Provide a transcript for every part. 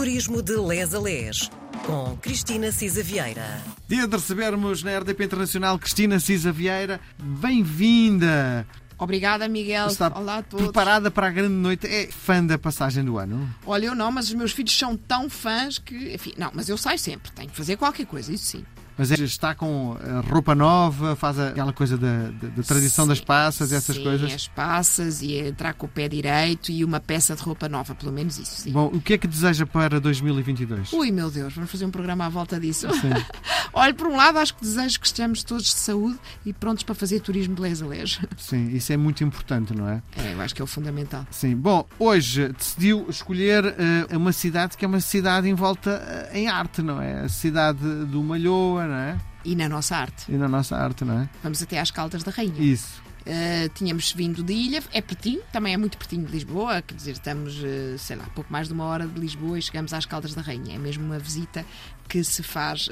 Turismo de Les a Les, com Cristina Cisa Vieira. Dia de recebermos na RDP Internacional Cristina Cisa Vieira. Bem-vinda! Obrigada, Miguel. Está Olá a todos. preparada para a grande noite? É fã da passagem do ano? Olha, eu não, mas os meus filhos são tão fãs que. Enfim, não, mas eu saio sempre. Tenho que fazer qualquer coisa, isso sim. Mas é- está com eh, roupa nova, faz aquela coisa da, da- da tradição das Sim, passas, essas sim, coisas. as passas e entrar com o pé direito e uma peça de roupa nova, pelo menos isso, sim. Bom, o que é que deseja para 2022? Ui, meu Deus, vamos fazer um programa à volta disso. Sim. Olha, por um lado, acho que desejo que estejamos todos de saúde e prontos para fazer turismo de les. Sim, isso é muito importante, não é? É, eu acho que é o fundamental. Sim. Bom, hoje decidiu escolher eh, uma cidade que é uma cidade envolta eh, em arte, não é? A cidade do Malhoa, não é? E na nossa arte. E na nossa arte, não é? Vamos até às Caldas da Rainha. Isso. Uh, tínhamos vindo de Ilha, é pertinho, também é muito pertinho de Lisboa, quer dizer, estamos, uh, sei lá, pouco mais de uma hora de Lisboa e chegamos às Caldas da Rainha. É mesmo uma visita que se faz uh,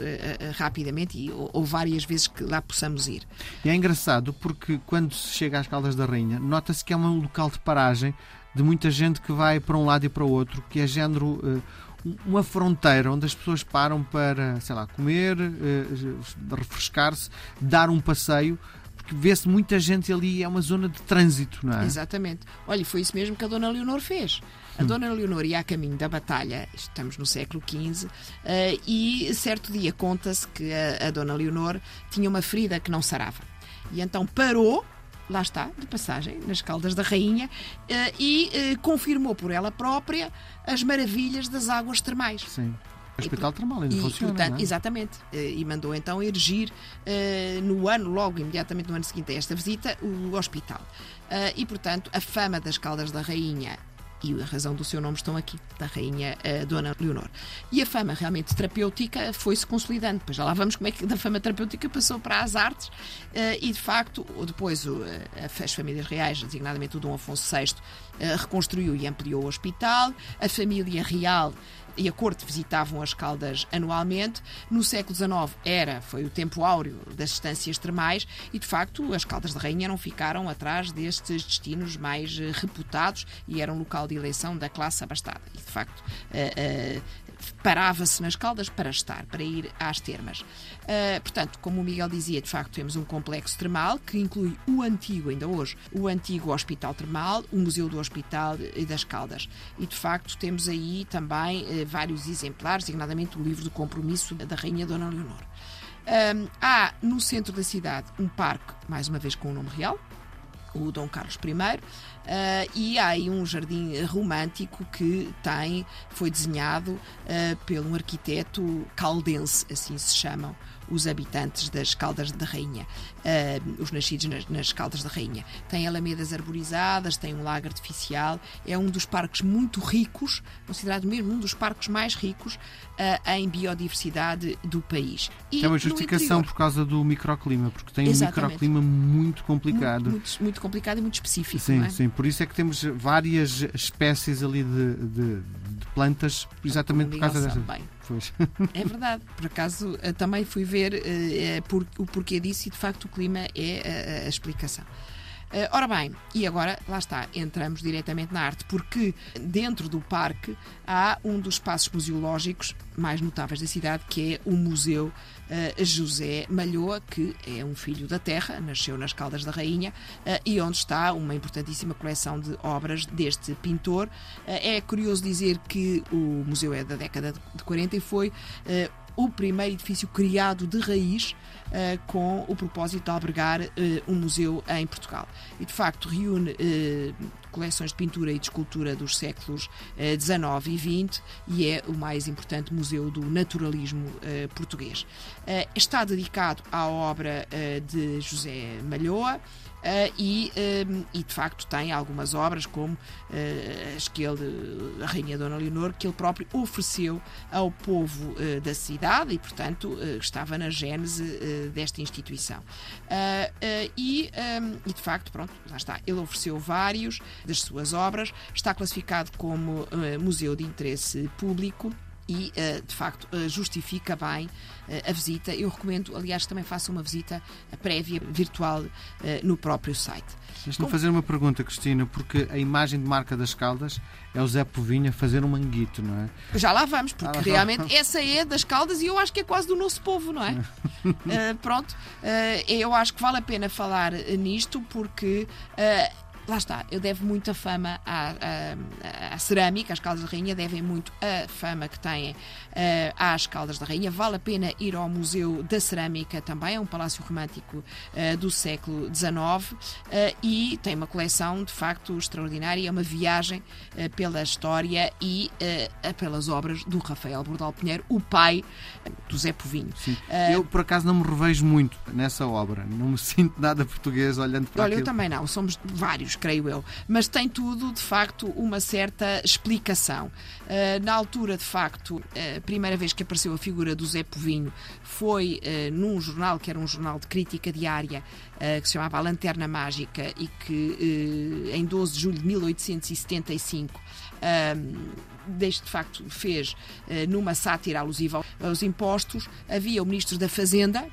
rapidamente e, ou, ou várias vezes que lá possamos ir. E é engraçado porque quando se chega às Caldas da Rainha, nota-se que é um local de paragem de muita gente que vai para um lado e para o outro, que é género uma fronteira onde as pessoas param para, sei lá, comer, eh, refrescar-se, dar um passeio, porque vê-se muita gente ali, é uma zona de trânsito, não é? Exatamente. Olha, foi isso mesmo que a Dona Leonor fez. A Dona Leonor ia a caminho da batalha, estamos no século XV, eh, e certo dia conta-se que a, a Dona Leonor tinha uma ferida que não sarava. E então parou lá está, de passagem, nas Caldas da Rainha, eh, e eh, confirmou por ela própria as maravilhas das águas termais. Sim. O Hospital Termal ainda E, funciona, portanto, é? Exatamente. Eh, E mandou então erigir no ano, logo imediatamente no ano seguinte a esta visita, o hospital. E, portanto, a fama das Caldas da Rainha e a razão do seu nome estão aqui, da Rainha eh, Dona Leonor. E a fama realmente terapêutica foi-se consolidando. Depois já lá vamos como é que da fama terapêutica passou para as artes eh, e, de facto, depois eh, as famílias reais, designadamente o Dom Afonso VI, reconstruiu e ampliou o hospital. A família real e a corte visitavam as caldas anualmente. No século XIX era, foi o tempo áureo das estâncias termais e, de facto, as caldas de rainha não ficaram atrás destes destinos mais eh, reputados e eram local de eleição da classe abastada. E, de facto, eh, eh, parava-se nas caldas para estar, para ir às termas. Uh, portanto, como o Miguel dizia, de facto temos um complexo termal que inclui o antigo, ainda hoje, o antigo Hospital Termal, o Museu do Hospital e das Caldas. E de facto temos aí também eh, vários exemplares, designadamente o livro do compromisso da Rainha Dona Leonor. Um, há no centro da cidade um parque, mais uma vez com o nome real, o Dom Carlos I, eh, e há aí um jardim romântico que tem, foi desenhado eh, pelo arquiteto caldense, assim se chamam os habitantes das Caldas da Rainha, eh, os nascidos nas, nas Caldas da Rainha. Tem alamedas arborizadas, tem um lago artificial, é um dos parques muito ricos, considerado mesmo um dos parques mais ricos eh, em biodiversidade do país. E É uma justificação interior- por causa do microclima, porque tem um Exatamente. microclima muito complicado. muito, muito, muito complicado e muito específico. Sim, é? sim, por isso é que temos várias espécies ali de, de- de plantas, exatamente por causa dessa. bem. Pois. É verdade. Por acaso eh, também fui ver eh, eh, por- o porquê disso e de facto o clima é eh, a explicação. Eh, ora bem, e agora, lá está, entramos diretamente na arte, porque dentro do parque há um dos espaços museológicos mais notáveis da cidade, que é o Museu eh, José Malhoa, que é um filho da terra, nasceu nas Caldas da Rainha, eh, e onde está uma importantíssima coleção de obras deste pintor. É curioso dizer que o museu é da década de de 40 e foi o primeiro edifício criado de raiz eh, com o propósito de albergar eh, um museu em Portugal. E de facto reúne eh, coleções de pintura e de escultura dos séculos XIX e XX e é o mais importante museu do naturalismo português. Está dedicado à obra de José Malhoa. Eh, e, eh, e de facto tem algumas obras como eh, as que ele, a Rainha Dona Leonor, que ele próprio ofereceu ao povo eh, da cidade e, portanto, estava na gênese desta instituição. E, ah, e, de facto, pronto, lá está. Ele ofereceu vários das suas obras, está classificado como museu de interesse público e, uh, de facto, uh, justifica bem uh, a visita. Eu recomendo, aliás, que também faça uma visita prévia virtual no próprio site. Deixa-me fazer uma pergunta, Cristina, porque a imagem de marca das Caldas é o Zé Povinha fazer um manguito, não é? Já lá vamos, porque ah, realmente essa é das Caldas e eu acho que é quase do nosso povo, não é? pronto, eu acho que vale a pena falar nisto porque lá está, eu devo muita fama à, à, à, cerâmica, as Caldas da Rainha devem muito a fama que têm uh, às Caldas da Rainha. Vale a pena ir ao Museu da Cerâmica também, é um palácio romântico uh, do século XIX uh, e tem uma coleção de facto extraordinária, é uma viagem pela história e pelas obras do Rafael Bordal Pinheiro, o pai do Zé Povinho. Eu, por acaso, não me revejo muito nessa obra, não me sinto nada português olhando para Olha, aquilo. eu também não, somos vários creio eu. Mas tem tudo, de facto, uma certa explicação. Uh, na altura, de facto, a primeira vez que apareceu a figura do Zé Povinho foi uh, num jornal, que era um jornal de crítica diária, que se chamava A Lanterna Mágica, e que em 12 de julho de 1875 deste de facto fez numa sátira alusiva aos impostos, havia o Ministro da Fazenda,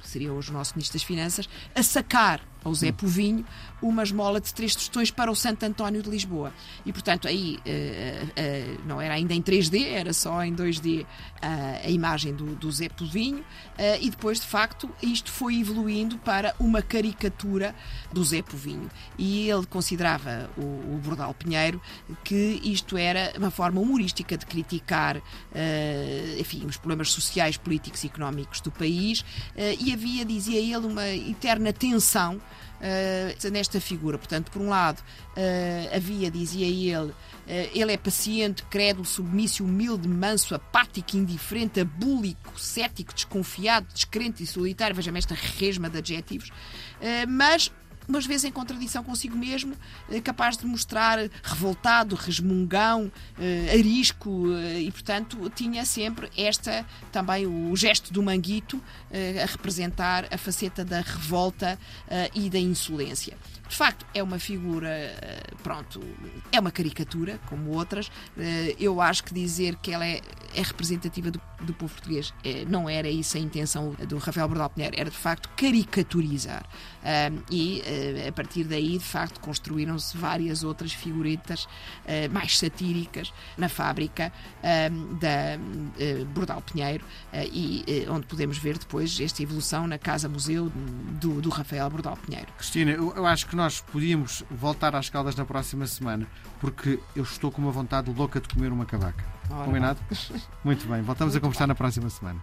que seria hoje o nosso Ministro das Finanças, a sacar ao Zé Povinho uma esmola de três tostões para o Santo António de Lisboa. E, portanto, aí uh, uh, não era ainda em 3D, era só em 2D uh, a imagem do, do Zé Povinho. e depois, de facto, isto foi evoluindo para uma caricatura do Zé Povinho. E ele considerava, o, o Bordal Pinheiro, que isto era uma forma humorística de criticar enfim, os problemas sociais, políticos e económicos do país. e havia, dizia ele, uma eterna tensão uh, nesta figura. Portanto, por um lado, uh, havia, dizia ele, uh, ele é paciente, crédulo, submisso, humilde, manso, apático, indiferente, abúlico, cético, desconfiado, descrente e solitário. Veja-me esta resma de adjetivos. mas umas vezes em contradição consigo mesmo, eh, capaz de mostrar revoltado, resmungão, eh, arisco, eh, e portanto tinha sempre esta também o gesto do manguito a representar a faceta da revolta e da insolência. De facto, é uma figura, pronto, é uma caricatura, como outras. Eu acho que dizer que ela é, é representativa do, do, povo português não era isso a intenção do Rafael Bordal Pinheiro, era de facto caricaturizar. E eh, a partir daí, de facto, construíram-se várias outras figuretas eh, mais satíricas na fábrica da eh, Bordal Pinheiro e onde podemos ver depois esta evolução na Casa-Museu do, do Rafael Bordal Pinheiro. Cristina, eu, acho que nós podíamos voltar às Caldas na próxima semana porque eu estou com uma vontade louca de comer uma cavaca. Ora. Combinado? Muito bem, voltamos Muito a conversar na próxima semana.